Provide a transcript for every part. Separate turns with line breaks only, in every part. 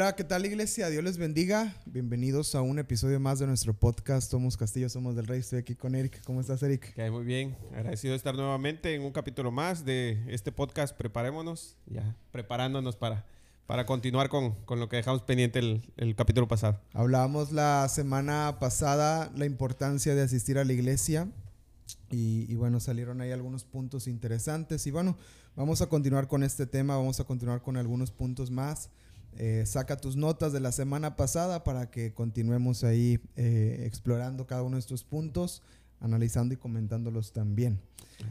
Hola, ¿qué tal iglesia? Dios les bendiga. Bienvenidos a un episodio más de nuestro podcast Somos Castillo, Somos del Rey. Estoy aquí con Eric. ¿Cómo estás, Eric?
Que muy bien. Agradecido de estar nuevamente en un capítulo más de este podcast. Preparémonos, ya preparándonos para, para continuar con, con lo que dejamos pendiente el, el capítulo pasado.
Hablábamos la semana pasada la importancia de asistir a la iglesia. Y, y, bueno, salieron ahí algunos puntos interesantes. Y bueno, vamos a continuar con este tema, vamos a continuar con algunos puntos más. Eh, saca tus notas de la semana pasada para que continuemos ahí eh, explorando cada uno de estos puntos, analizando y comentándolos también.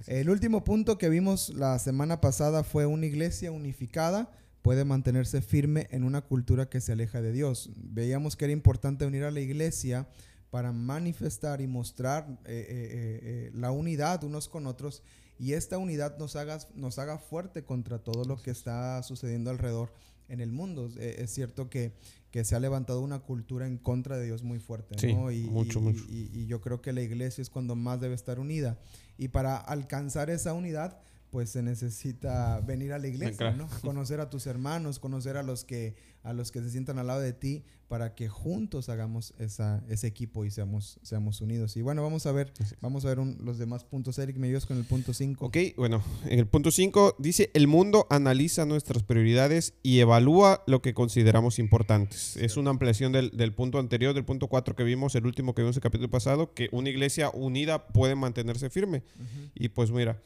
El último punto que vimos la semana pasada fue una iglesia unificada puede mantenerse firme en una cultura que se aleja de Dios. Veíamos que era importante unir a la iglesia para manifestar y mostrar eh, la unidad unos con otros y esta unidad nos haga, nos haga fuerte contra todo lo que está sucediendo alrededor en el mundo. Eh, es cierto que, que, se ha levantado una cultura en contra de Dios muy fuerte, ¿no? Y,
mucho, mucho.
Y, yo creo que la iglesia es cuando más debe estar unida. Y para alcanzar esa unidad, pues se necesita venir a la iglesia, ¿no? Conocer a tus hermanos, conocer a los que a los que se sientan al lado de ti para que juntos hagamos esa, ese equipo y seamos, seamos unidos. Y bueno, vamos a ver, vamos a ver los demás puntos. Eric, me ayudas con el punto 5.
Ok, bueno, en el punto 5 dice, el mundo analiza nuestras prioridades y evalúa lo que consideramos importantes. Es una ampliación del, del, punto anterior, del punto 4 que vimos, el último que vimos el capítulo pasado, que una iglesia unida puede mantenerse firme. Uh -huh. Y pues mira,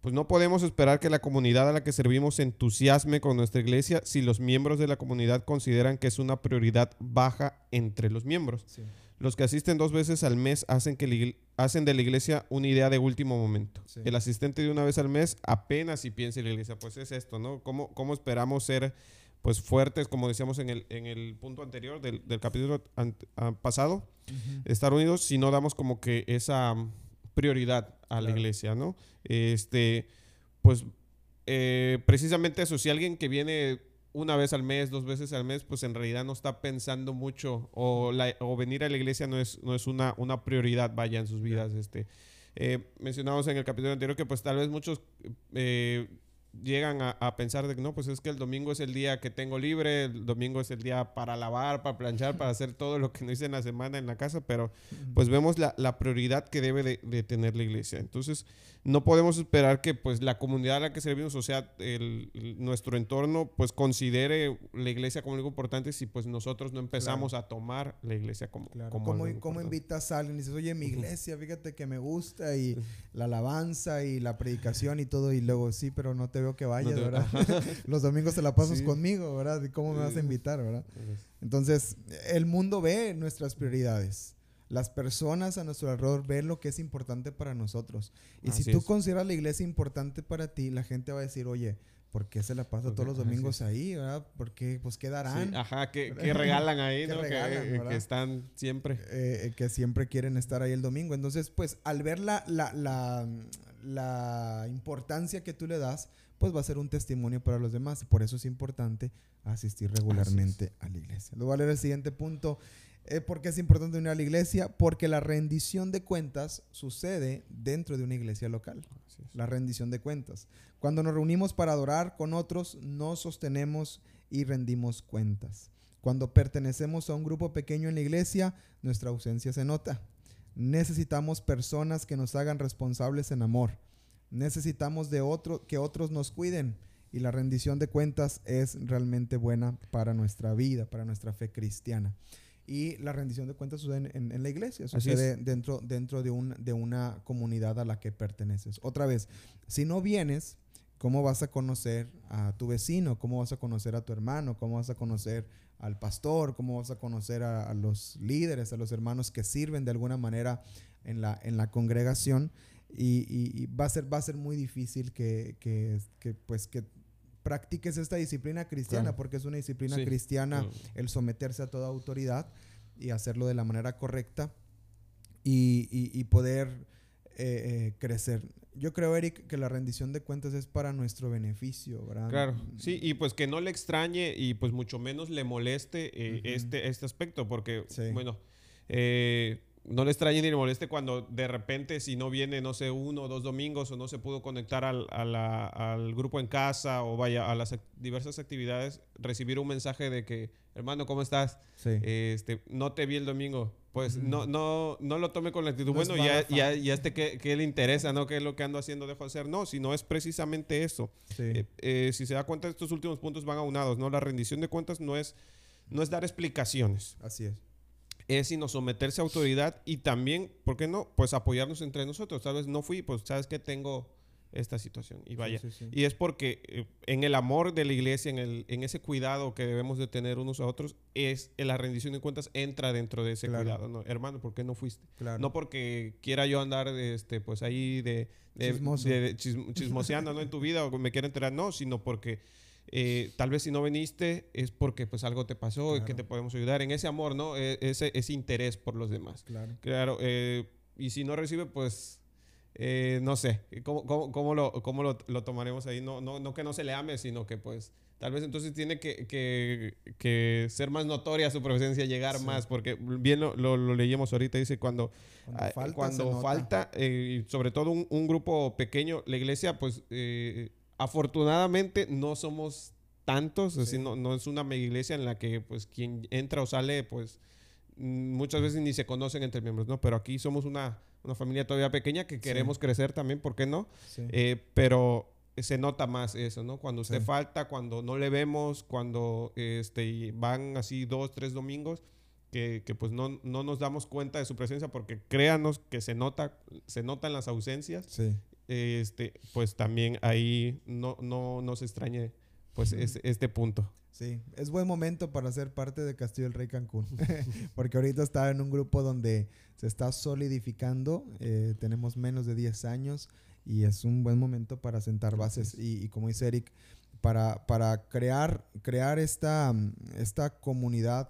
pues no podemos esperar que la comunidad a la que servimos se entusiasme con nuestra iglesia si los miembros de la comunidad consideran que es una prioridad baja entre los miembros. Sí. Los que asisten dos veces al mes hacen, que hacen de la iglesia una idea de último momento. Sí. El asistente de una vez al mes apenas si piensa en la iglesia, pues es esto, ¿no? ¿Cómo, cómo esperamos ser pues fuertes, como decíamos en el, en el punto anterior del, del capítulo an, pasado, uh -huh. estar unidos si no damos como que esa prioridad a la claro. iglesia, ¿no? Este, pues eh, precisamente eso, si alguien que viene una vez al mes, dos veces al mes, pues en realidad no está pensando mucho o, la, o venir a la iglesia no es, no es una, una prioridad, vaya, en sus vidas. Este, eh, mencionamos en el capítulo anterior que pues tal vez muchos eh, llegan a, a, pensar de que no, pues es que el domingo es el día que tengo libre, el domingo es el día para lavar, para planchar, para hacer todo lo que no hice en la semana en la casa, pero pues vemos la, la prioridad que debe de, de, tener la iglesia. Entonces, no podemos esperar que pues la comunidad a la que servimos, o sea, el, el, nuestro entorno, pues considere la iglesia como algo importante si pues nosotros no empezamos claro. a tomar la iglesia como,
claro.
como
¿Cómo, ¿Cómo, invitas a alguien y dices, oye, mi iglesia, fíjate que me gusta y la alabanza y la predicación y todo, y luego sí, pero no te veo que vayas, no ¿verdad? Los domingos te la pasas sí. conmigo, ¿verdad? ¿Y cómo me vas a invitar, verdad? Entonces, el mundo ve nuestras prioridades. Las personas a nuestro alrededor ven lo que es importante para nosotros. Y Así si tú es. consideras la iglesia importante para ti, la gente va a decir, oye, ¿por qué se la pasa okay, todos los domingos ahí, verdad? Porque, pues, ¿qué darán?
Sí, ajá, que, que, regalan ahí, ¿no? Regalan, que, que, están siempre.
Eh, eh, que siempre quieren estar ahí el domingo. Entonces, pues, al ver la, la, la, la importancia que tú le das, pues va a ser un testimonio para los demás. Por eso es importante asistir regularmente a la iglesia. Luego, a leer el siguiente punto. Eh, ¿Por qué es importante unir a la iglesia? Porque la rendición de cuentas sucede dentro de una iglesia local. La rendición de cuentas. Cuando nos reunimos para adorar con otros, nos sostenemos y rendimos cuentas. Cuando pertenecemos a un grupo pequeño en la iglesia, nuestra ausencia se nota. Necesitamos personas que nos hagan responsables en amor. Necesitamos de otro, que otros nos cuiden. Y la rendición de cuentas es realmente buena para nuestra vida, para nuestra fe cristiana y la rendición de cuentas sucede en, en, en la iglesia, sucede dentro, dentro de, un, de una comunidad a la que perteneces. Otra vez, si no vienes, ¿cómo vas a conocer a tu vecino? ¿Cómo vas a conocer a tu hermano? ¿Cómo vas a conocer al pastor? ¿Cómo vas a conocer a, a los líderes, a los hermanos que sirven de alguna manera en la, en la congregación? Y, y, y, va, a ser, va a ser muy difícil que, que, que pues, que practiques esta disciplina cristiana, claro. porque es una disciplina sí. cristiana el someterse a toda autoridad y hacerlo de la manera correcta y, y, y poder eh, eh, crecer. Yo creo, Eric, que la rendición de cuentas es para nuestro beneficio, ¿verdad?
Claro, sí, y pues que no le extrañe y pues mucho menos le moleste eh, uh -huh. este, este aspecto, porque, sí. bueno, eh, no le extrañe ni le moleste cuando de repente, si no viene, no sé, uno o dos domingos o no se pudo conectar al, a la- al grupo en casa o vaya a las diversas actividades, recibir un mensaje de que, hermano, ¿cómo estás?
Sí.
Este, no te vi el domingo. Pues no, no, no lo tome con la actitud,
No
bueno, ya, ya, ya este que, que le interesa, ¿no? ¿Qué es lo que ando haciendo, dejo de hacer? No, sino es precisamente eso.
Sí.
Eh, eh, si se da cuenta, estos últimos puntos van aunados, ¿no? La rendición de cuentas no es, no es dar explicaciones,
Así es.
Es sino someterse a autoridad y también, ¿por qué no? Pues apoyarnos entre nosotros. Tal vez no fui, pues sabes que tengo esta situación y vaya.
sí, sí.
Y es porque eh, en el amor de la iglesia, en, el, en ese cuidado que debemos de tener unos a otros, es en la rendición de cuentas entra dentro de ese
Claro.
cuidado. ¿no? Hermano, ¿por qué no fuiste?
Claro.
No porque quiera yo andar este, pues ahí de, de- de- de chism- chismoseando ¿no? en tu vida o me quiera enterar, no, sino porque eh, tal vez si no viniste es porque pues algo te pasó y que
Claro.
te podemos ayudar en ese amor, ¿no? E- ese, ese interés por los demás.
Claro.
Claro, eh, y si no recibe, pues eh, no sé, ¿cómo, cómo, cómo lo, cómo lo, lo tomaremos ahí? No, no, no que no se le ame, sino que pues tal vez entonces tiene que, que- que ser más notoria su presencia, llegar
Sí.
más, porque bien lo, lo, lo leíamos ahorita, dice cuando
Cuando
ah,
falta,
cuando falta, eh, sobre todo un, un grupo pequeño, la iglesia, pues eh, afortunadamente no somos tantos,
Sí.
decir, no, no es una mega iglesia en la que pues quien entra o sale, pues mm, muchas veces ni se conocen entre miembros, ¿no? Pero aquí somos una, una familia todavía pequeña que queremos crecer también, ¿por qué no?
Sí.
Eh, pero se nota más eso, ¿no? Cuando usted falta, cuando no le vemos, cuando este, van así dos, tres domingos, que, que, pues no, no nos damos cuenta de su presencia porque créanos que se nota, se notan las ausencias,
sí.
Este, pues también ahí no, no nos extrañe pues es- este punto.
Sí, es buen momento para ser parte de Castillo del Rey Cancún, porque ahorita está en un grupo donde se está solidificando, eh, tenemos menos de 10 años y es un buen momento para sentar bases y, y como dice Eric, para, para crear, crear esta, esta comunidad,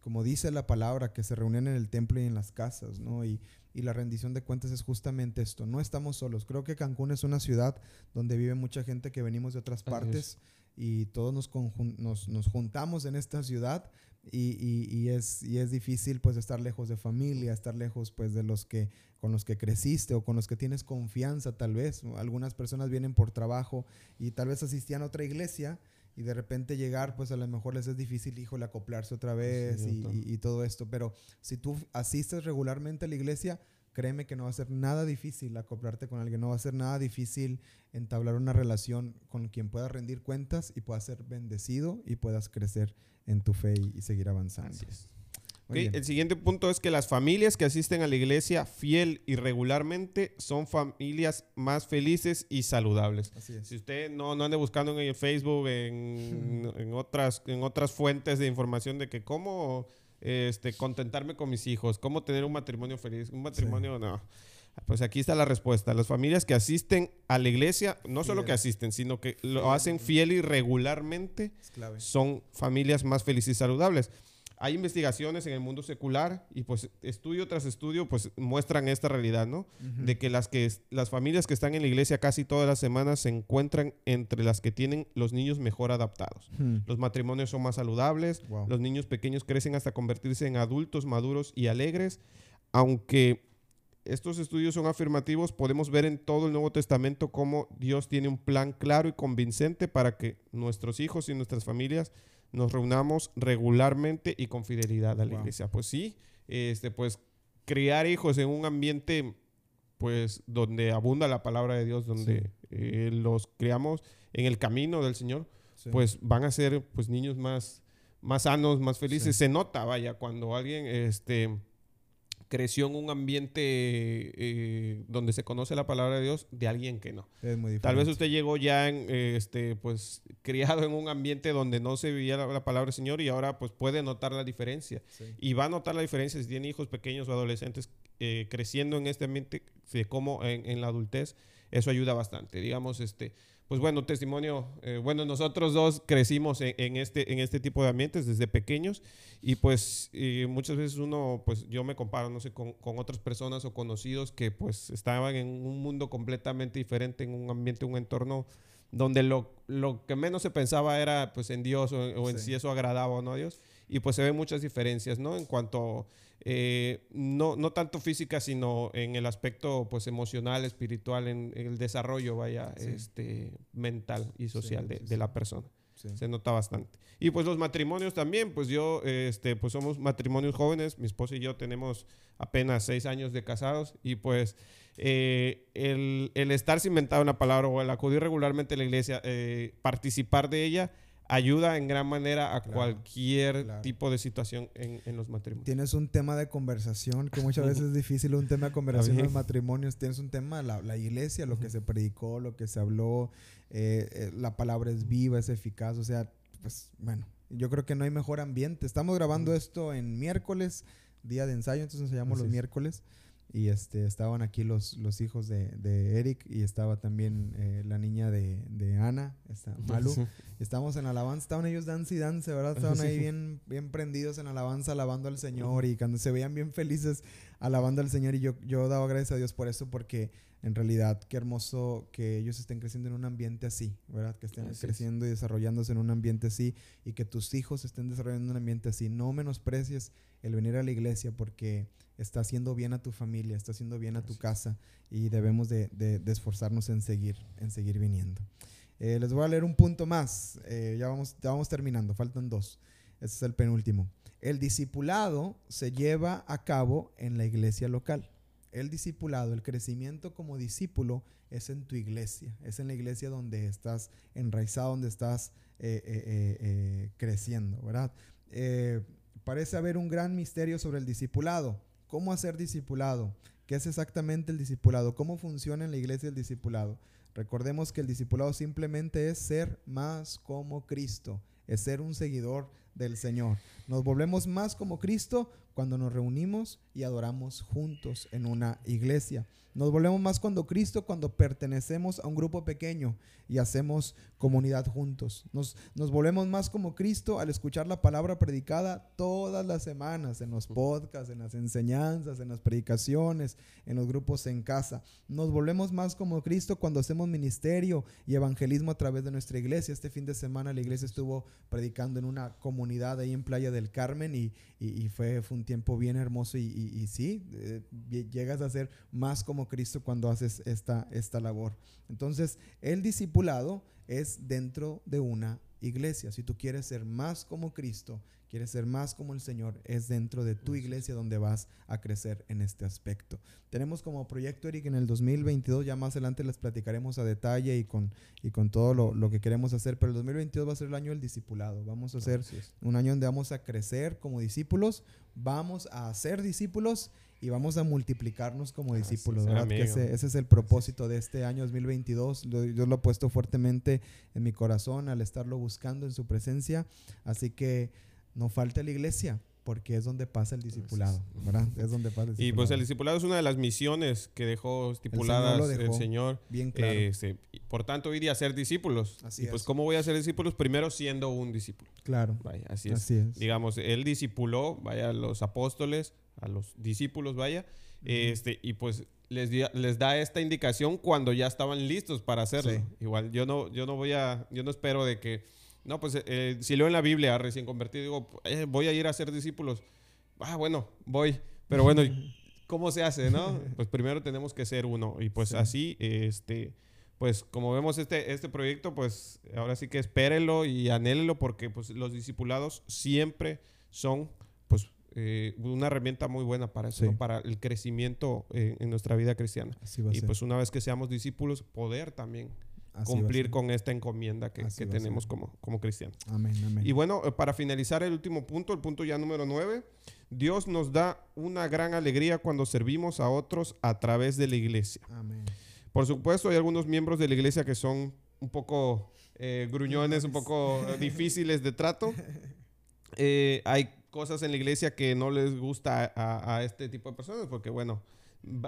como dice la palabra, que se reúnen en el templo y en las casas, ¿no? Y, y la rendición de cuentas es justamente esto, no estamos solos, creo que Cancún es una ciudad donde vive mucha gente que venimos de otras partes y todos nos, nos, nos juntamos en esta ciudad y, y- y es, y es difícil pues estar lejos de familia, estar lejos pues de los que con los que creciste o con los que tienes confianza tal vez. Algunas personas vienen por trabajo y tal vez asistían a otra iglesia y de repente llegar pues a lo mejor les es difícil, híjole, acoplarse otra vez y,
cierto.
y- y todo esto. Pero si tú asistes regularmente a la iglesia, créeme que no va a ser nada difícil acoplarte con alguien, no va a ser nada difícil entablar una relación con quien puedas rendir cuentas y puedas ser bendecido y puedas crecer en tu fe y, y seguir avanzando.
Así es. El siguiente punto es que las familias que asisten a la iglesia fiel y regularmente son familias más felices y saludables.
Así es.
Si usted no, no ande buscando en el Facebook, en, en otras, en otras fuentes de información de que cómo este, contentarme con mis hijos, cómo tener un matrimonio feliz, un matrimonio no. Pues aquí está la respuesta. Las familias que asisten a la iglesia, no solo que asisten, sino que lo hacen fiel y regularmente, son familias más felices y saludables. Hay investigaciones en el mundo secular y pues estudio tras estudio pues muestran esta realidad, ¿no? De que las, que las familias que están en la iglesia casi todas las semanas se encuentran entre las que tienen los niños mejor adaptados.
Hmm.
Los matrimonios son más saludables,
Wow.
los niños pequeños crecen hasta convertirse en adultos maduros y alegres, aunque estos estudios son afirmativos, podemos ver en todo el Nuevo Testamento cómo Dios tiene un plan claro y convincente para que nuestros hijos y nuestras familias nos reunamos regularmente y con fidelidad a la
Wow.
iglesia. Pues sí, este, pues criar hijos en un ambiente pues donde abunda la palabra de Dios, donde eh, los criamos en el camino del Señor,
Sí.
pues van a ser pues niños más, más sanos, más felices.
Sí.
Se nota, vaya, cuando alguien este, creció en un ambiente eh, donde se conoce la palabra de Dios de alguien que no.
es muy.
Tal vez usted llegó ya en, eh, este, pues, criado en un ambiente donde no se vivía la, la palabra del Señor y ahora pues puede notar la diferencia.
Sí.
Y va a notar la diferencia si tiene hijos pequeños o adolescentes eh, creciendo en este ambiente de cómo en, en la adultez. Eso ayuda bastante. Digamos, este, pues bueno, testimonio. eh, bueno, nosotros dos crecimos en, en este, en este tipo de ambientes desde pequeños y pues eh, muchas veces uno, pues yo me comparo, no sé, con, con otras personas o conocidos que pues estaban en un mundo completamente diferente, en un ambiente, un entorno donde lo, lo que menos se pensaba era pues en Dios o, o en
Sí.
si eso agradaba o no a Dios. Y pues se ven muchas diferencias, ¿no? En cuanto, eh, no, no tanto física, sino en el aspecto pues emocional, espiritual, en, el desarrollo, vaya, este, mental y social de, de la persona. Se nota bastante. Y pues los matrimonios también, pues yo, este, pues somos matrimonios jóvenes, mi esposa y yo tenemos apenas seis años de casados y pues eh, el, el, estar cimentado en la palabra o el acudir regularmente a la iglesia, eh, participar de ella, ayuda en gran manera a cualquier tipo de situación en, en, los matrimonios.
Tienes un tema de conversación que muchas veces es difícil, un tema de conversación en los matrimonios. Tienes un tema, la, la iglesia, lo que se predicó, lo que se habló, eh, eh, la palabra es viva, es eficaz, o sea, pues bueno, yo creo que no hay mejor ambiente. Estamos grabando esto en miércoles, día de ensayo, entonces ensayamos los miércoles. Y este, estaban aquí los, los hijos de, de Eric y estaba también eh, la niña de, de Ana, está, Malu. Estábamos en alabanza, estaban ellos dance y dance, ¿verdad? Estaban ahí bien, bien prendidos en alabanza, alabando al Señor y cuando se veían bien felices alabando al Señor. Y yo, yo daba gracias a Dios por eso porque en realidad qué hermoso que ellos estén creciendo en un ambiente así, ¿verdad? Que estén creciendo y desarrollándose en un ambiente así y que tus hijos estén desarrollando en un ambiente así. No menosprecies el venir a la iglesia porque está haciendo bien a tu familia, está haciendo bien a tu casa y debemos de, de, esforzarnos en seguir, en seguir viniendo. Eh, les voy a leer un punto más, eh, ya, vamos, ya vamos terminando, faltan dos. Este es el penúltimo. El discipulado se lleva a cabo en la iglesia local el discipulado, el crecimiento como discípulo es en tu iglesia, es en la iglesia donde estás enraizado, donde estás eh, eh, eh, creciendo, ¿verdad? parece haber un gran misterio sobre el discipulado. ¿Cómo hacer discipulado? ¿Qué es exactamente el discipulado? ¿Cómo funciona en la iglesia el discipulado? Recordemos que el discipulado simplemente es ser más como Cristo, es ser un seguidor del Señor. Nos volvemos más como Cristo cuando nos reunimos y adoramos juntos en una iglesia. Nos volvemos más cuando Cristo, cuando pertenecemos a un grupo pequeño y hacemos comunidad juntos. Nos, nos volvemos más como Cristo al escuchar la palabra predicada todas las semanas, en los podcasts, en las enseñanzas, en las predicaciones, en los grupos en casa. Nos volvemos más como Cristo cuando hacemos ministerio y evangelismo a través de nuestra iglesia. Este fin de semana la iglesia estuvo predicando en una comunidad ahí en Playa del Carmen y, y, fue, fue, un tiempo bien hermoso y, y sí, eh, llegas a ser más como Cristo cuando haces esta, esta labor. Entonces, el discipulado es dentro de una iglesia. Si tú quieres ser más como Cristo, quieres ser más como el Señor, es dentro de tu iglesia donde vas a crecer en este aspecto. Tenemos como proyecto, Eric, en el 2022, ya más adelante les platicaremos a detalle y con, y con todo lo, lo que queremos hacer, pero el 2022 va a ser el año del discipulado. Vamos a hacer un año donde vamos a crecer como discípulos, vamos a ser discípulos y vamos a multiplicarnos como discípulos, ese, es el propósito de este año 2022. Yo lo he puesto fuertemente en mi corazón al estarlo buscando en su presencia. Así que no falte la iglesia, porque es donde pasa el discipulado, ¿verdad? Es donde pasa
Y pues el discipulado es una de las misiones que dejó estipuladas el Señor.
bien claro.
Este, por tanto, ir a ser discípulos. Así y pues, ¿cómo voy a ser discípulos? Primero siendo un discípulo.
Claro.
Vaya, así es. Digamos, él discipuló, vaya, los apóstoles, a los discípulos, vaya, este, y pues les, les da esta indicación cuando ya estaban listos para hacerlo. Igual, yo no, yo no voy a, yo no espero de que, no, pues eh, si leo en la Biblia recién convertido, digo, eh, voy a ir a ser discípulos. Ah, bueno, voy. Pero bueno, ¿cómo se hace, no? Pues primero tenemos que ser uno. Y pues así, este, pues como vemos este, este proyecto, pues ahora sí que espérenlo y anhélelo porque pues los discipulados siempre son eh, una herramienta muy buena para eso, para el crecimiento en nuestra vida cristiana. y pues una vez que seamos discípulos, poder también cumplir con esta encomienda que, que tenemos como, como cristianos.
Amén, amén.
Y bueno, eh, para finalizar el último punto, el punto ya número nueve, Dios nos da una gran alegría cuando servimos a otros a través de la iglesia.
Amén.
Por supuesto, hay algunos miembros de la iglesia que son un poco eh, gruñones, un poco difíciles de trato. hay cosas en la iglesia que no les gusta a, este tipo de personas, porque bueno,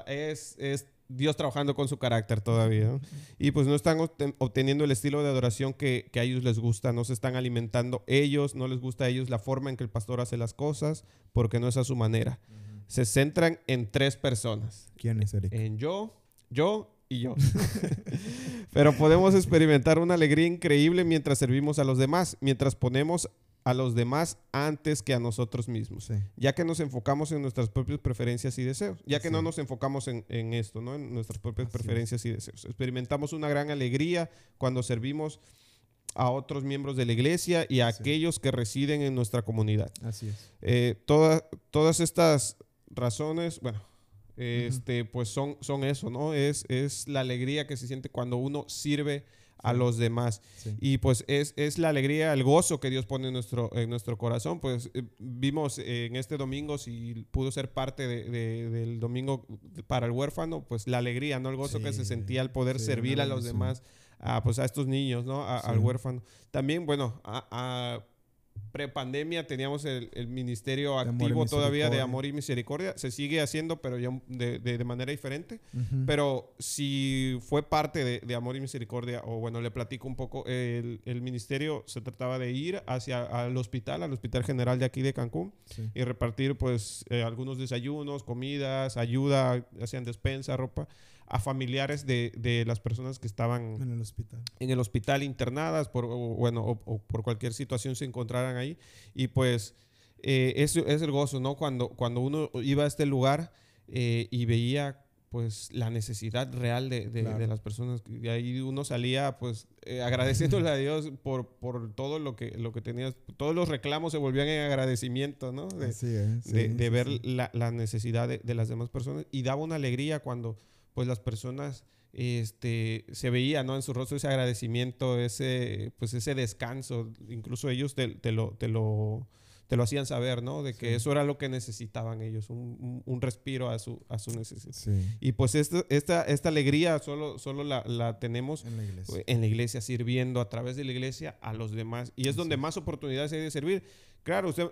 es, es, Dios trabajando con su carácter todavía. Y pues no están obteniendo el estilo de adoración que, que, a ellos les gusta, no se están alimentando ellos, no les gusta a ellos la forma en que el pastor hace las cosas, porque no es a su manera. Se centran en tres personas.
¿Quién es Eric?
En yo, yo y yo. Pero podemos experimentar una alegría increíble mientras servimos a los demás, mientras ponemos a los demás antes que a nosotros mismos,
Sí.
ya que nos enfocamos en nuestras propias preferencias y deseos, ya que no nos enfocamos en, en esto, ¿no? en nuestras propias
Así es.
preferencias y deseos. Experimentamos una gran alegría cuando servimos a otros miembros de la iglesia y a aquellos que residen en nuestra comunidad.
Así es.
Eh, toda- todas estas razones, bueno, este, pues son, son eso, ¿no? Es, es la alegría que se siente cuando uno sirve a los demás.
Sí.
Y pues es, es la alegría, el gozo que Dios pone en nuestro, en nuestro corazón. Pues eh, vimos eh, en este domingo, si pudo ser parte de- de- del domingo para el huérfano, pues la alegría, ¿no? El gozo que se sentía al poder
sí,
servir a los demás, a, pues a estos niños, ¿no? A- Al huérfano. También, bueno, a, a prepandemia teníamos el, el ministerio activo todavía de amor y misericordia. Se sigue haciendo, pero ya de, de- de manera diferente. Pero si fue parte de, de Amor y Misericordia, o bueno, le platico un poco, el, el ministerio se trataba de ir hacia al hospital, al Hospital General de aquí de Cancún,
Sí.
y repartir pues eh, algunos desayunos, comidas, ayuda, hacían despensa, ropa, a familiares de, de las personas que estaban
En el hospital.
en el hospital internadas por, o, bueno, o, o por cualquier situación se encontraran ahí. Y pues eh, eso es el gozo, ¿no? Cuando, cuando uno iba a este lugar eh, y veía pues la necesidad real de, de-
Claro.
de las personas. Y ahí uno salía pues eh, agradeciéndole a Dios por, por todo lo que, lo que tenías. Todos los reclamos se volvían en agradecimiento, ¿no? De,
Así es.
de,
sí,
de
sí,
ver
sí.
La, la necesidad de, de las demás personas y daba una alegría cuando pues las personas este se veía no en su rostro ese agradecimiento ese pues ese descanso incluso ellos te, te lo te lo te lo hacían saber no de que
Sí.
eso era lo que necesitaban ellos un, un- respiro a su a su necesidad
Sí.
y pues esta esta, esta alegría solo solo la, la tenemos
En la iglesia.
en la iglesia, sirviendo a través de la iglesia a los demás. Y es
Así
donde
es.
más oportunidades hay de servir. Claro, usted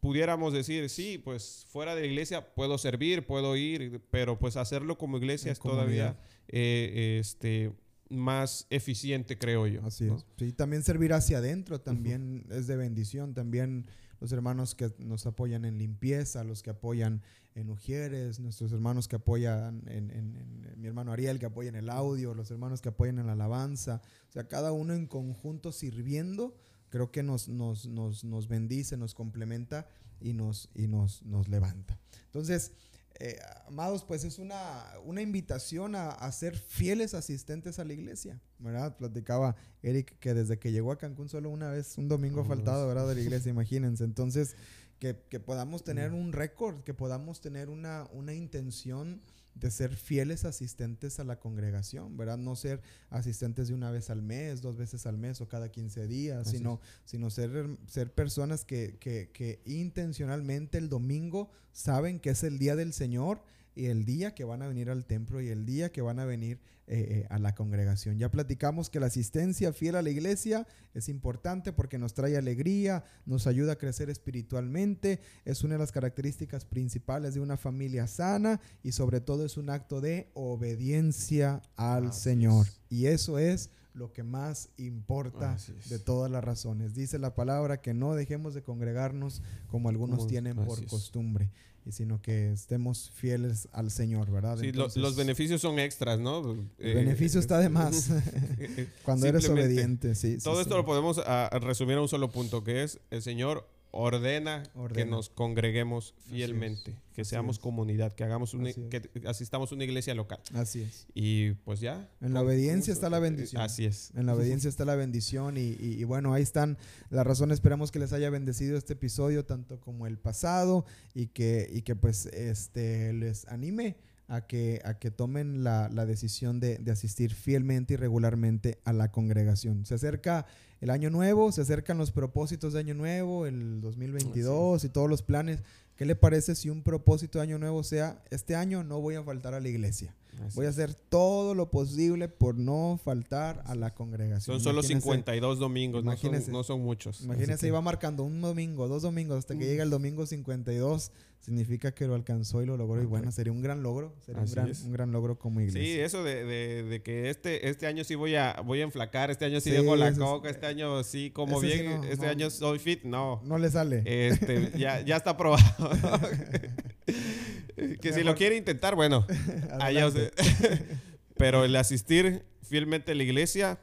pudiéramos decir, sí, pues fuera de la iglesia puedo servir, puedo ir, pero pues hacerlo como iglesia
En
es todavía eh, este, más eficiente, creo yo.
Así
¿no?
es. Sí, también servir hacia adentro también es de bendición. También los hermanos que nos apoyan en limpieza, los que apoyan en Ujieres, nuestros hermanos que apoyan en, en- en- mi hermano Ariel que apoya en el audio, los hermanos que apoyan en la alabanza. O sea, cada uno en conjunto sirviendo, creo que nos, nos, nos, nos bendice, nos complementa y nos, y nos, nos levanta. Entonces, eh, amados, pues es una, una invitación a, a ser fieles asistentes a la iglesia, ¿verdad? Platicaba Eric que desde que llegó a Cancún solo una vez, un domingo
Oh,
faltado. ¿verdad? De la iglesia, imagínense. Entonces, que, que podamos tener un récord, que podamos tener una, una intención de ser fieles asistentes a la congregación, ¿verdad? No ser asistentes de una vez al mes, dos veces al mes o cada 15 días,
Así
sino, sino ser, ser personas que, que, que intencionalmente el domingo saben que es el día del Señor y el día que van a venir al templo y el día que van a venir eh, eh, a la congregación. Ya platicamos que la asistencia fiel a la iglesia es importante porque nos trae alegría, nos ayuda a crecer espiritualmente, es una de las características principales de una familia sana y sobre todo es un acto de obediencia al Señor. Y eso es lo que más importa de todas las razones. Dice la palabra que no dejemos de congregarnos como algunos
Como-
tienen por costumbre, y sino que estemos fieles al Señor, ¿verdad?
Sí, lo-
Entonces,
los beneficios son extras, ¿no?
el beneficio está de más cuando eres obediente. Sí,
Todo
sí.
esto lo podemos a- a resumir a un solo punto, que es el Señor ordena, que nos congreguemos
es,
fielmente, que
así
seamos
es.
comunidad, que hagamos una,
Así
que asistamos a una iglesia local.
Así es.
Y pues ya.
En la obediencia está la bendición.
Así es.
En la obediencia está la bendición y, y- y bueno, ahí están las razones. Esperamos que les haya bendecido este episodio, tanto como el pasado, y que, y que pues este, les anime a que, a que tomen la, la decisión de, de asistir fielmente y regularmente a la congregación. Se acerca el año nuevo, se acercan los propósitos de año nuevo, el 2022 y todos los planes. ¿Qué le parece si un propósito de año nuevo sea, este año no voy a faltar a la iglesia?
Así
Voy a hacer todo lo posible por no faltar a la congregación.
Son solo
Imagínense-
52 domingos, no son,
imagínense.
no son muchos.
Imagínense, iba marcando un domingo, dos domingos, hasta que
Mm.
llega el domingo 52, significa que lo alcanzó y lo logró. Y bueno, sería un gran logro, sería un gran,
es.
un gran logro como
Sí,
iglesia.
eso de, de- de que este, este año sí voy a, voy a enflacar, este año sí,
Sí,
dejo la
es-
coca, este año sí como
sí
bien,
no,
este
no.
año soy fit, no.
No le sale.
Este, ya, ya está aprobado. que si lo quiere intentar, bueno, allá usted. Pero el asistir fielmente a la iglesia,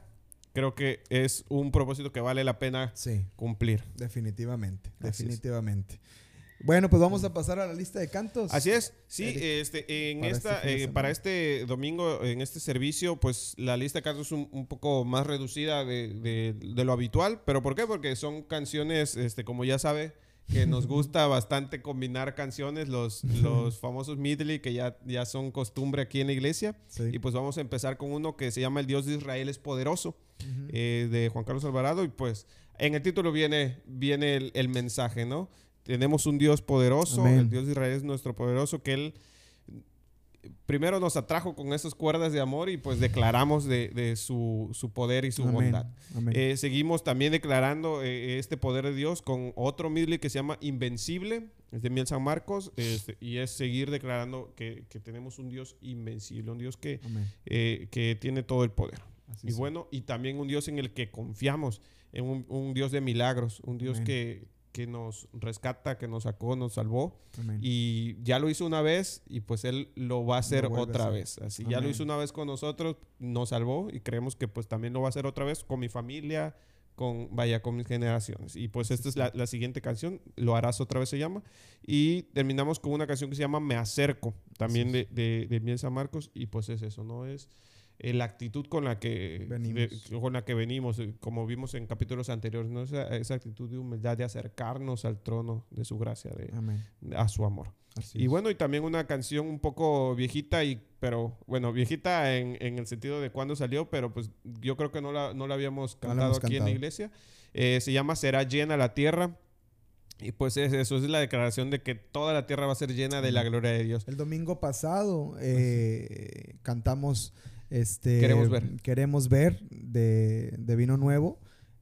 creo que es un propósito que vale la pena
Sí,
cumplir.
definitivamente,
Así es.
definitivamente. Bueno, pues vamos a pasar a la lista de cantos.
Así es, sí,
Eric,
este, en
para
esta,
este fin de
eh, para este domingo, en este servicio, pues la lista de cantos es un, un poco más reducida de, de- de lo habitual, pero ¿por qué? Porque son canciones, este, como ya sabe, que nos gusta bastante combinar canciones, los, los famosos medley que ya, ya son costumbre aquí en la iglesia.
Sí.
Y pues vamos a empezar con uno que se llama El Dios de Israel es poderoso, eh, de Juan Carlos Alvarado. Y pues en el título viene, viene el, el mensaje, ¿no? Tenemos un Dios poderoso,
Amén.
el Dios de Israel es nuestro poderoso, que Él primero nos atrajo con esas cuerdas de amor y pues declaramos de, de su, su poder y su
Amén,
bondad.
amén.
Eh, seguimos también declarando eh, este poder de Dios con otro medley que se llama Invencible, es de Miel San Marcos, este, y es seguir declarando que, que tenemos un Dios invencible, un Dios que, eh, que tiene todo el poder.
Así
Y bueno, y también un Dios en el que confiamos, en un, un Dios de milagros, un Dios
Amén.
que, que nos rescata, que nos sacó, nos salvó.
Amén.
Y ya lo hizo una vez y pues Él lo va a hacer
a
otra
hacer.
vez. Así, ya lo
Amén.
hizo una vez con nosotros, nos salvó y creemos que pues también lo va a hacer otra vez con mi familia, con, vaya, con mis generaciones. Y pues esta es la, la siguiente canción, Lo harás otra vez se llama. Y terminamos con una canción que se llama Me acerco, también de, de, de Miel San Marcos. Y pues es eso, ¿no? Es la actitud con la que
Venimos.
de- con la que venimos, eh, como vimos en capítulos anteriores, ¿no? Esa, esa actitud de humildad, de acercarnos al trono de su gracia, de,
Amén.
a su amor.
Así
Y
es.
bueno, y también una canción un poco viejita, y, pero bueno, viejita en, en el sentido de cuándo salió, pero pues yo creo que no la, no la habíamos
No la
cantado aquí en la
cantado.
iglesia. Eh, se llama Será llena la tierra. Y pues es, eso es la declaración de que toda la tierra va a ser llena de la gloria de Dios.
El domingo pasado eh, cantamos este
Queremos ver.
Queremos ver de, de Vino Nuevo.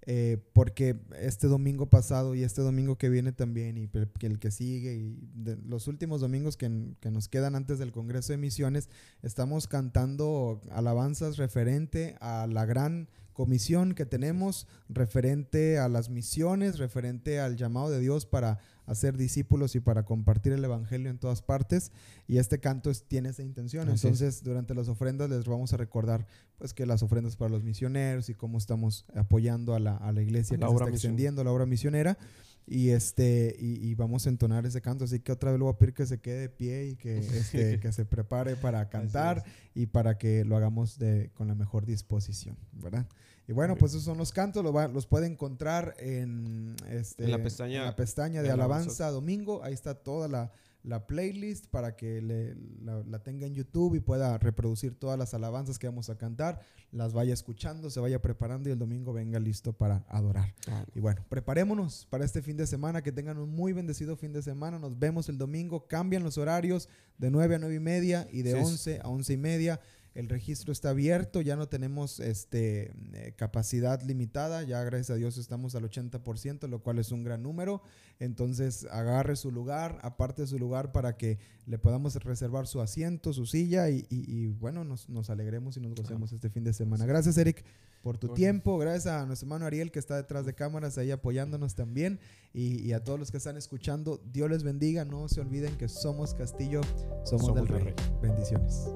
eh, porque este domingo pasado y este domingo que viene también y que el que sigue y de los últimos domingos que, que nos quedan antes del Congreso de Misiones estamos cantando alabanzas referente a la gran comisión que tenemos, referente a las misiones, referente al llamado de Dios para hacer discípulos y para compartir el Evangelio en todas partes. Y este canto es- tiene esa intención.
Así es.
Entonces, durante las ofrendas les vamos a recordar pues que las ofrendas para los misioneros y cómo estamos apoyando a la, a la iglesia
A
que
la
se
obra
está extendiendo, la obra misionera. Y este y, y vamos a entonar ese canto. Así que otra vez le voy a pedir que se quede de pie y que, este, que se prepare para cantar y para que lo hagamos de, con la mejor disposición, ¿verdad? Y bueno, pues esos son los cantos, lo va- los puede encontrar en, este,
En la pestaña
en la pestaña de
de
alabanza.
alabanza.
domingo, ahí está toda la, la playlist para que le- la, la tenga en YouTube y pueda reproducir todas las alabanzas que vamos a cantar, las vaya escuchando, se vaya preparando y el domingo venga listo para adorar. Y bueno, preparémonos para este fin de semana, que tengan un muy bendecido fin de semana. Nos vemos el domingo, cambian los horarios de 9 a 9 y media y de
Sí, es-
11 a 11 y media. El registro está abierto, ya no tenemos este, eh, capacidad limitada, ya gracias a Dios estamos al 80%, lo cual es un gran número. Entonces agarre su lugar, aparte su lugar para que le podamos reservar su asiento, su silla y, y- y, bueno, nos, nos alegremos y nos gocemos este fin de semana. Gracias Eric por tu
Bueno.
tiempo, gracias a nuestro hermano Ariel que está detrás de cámaras ahí apoyándonos también y, y a todos los que están escuchando, Dios les bendiga, no se olviden que somos Castillo, somos,
Somos
del
del
Rey. Bendiciones.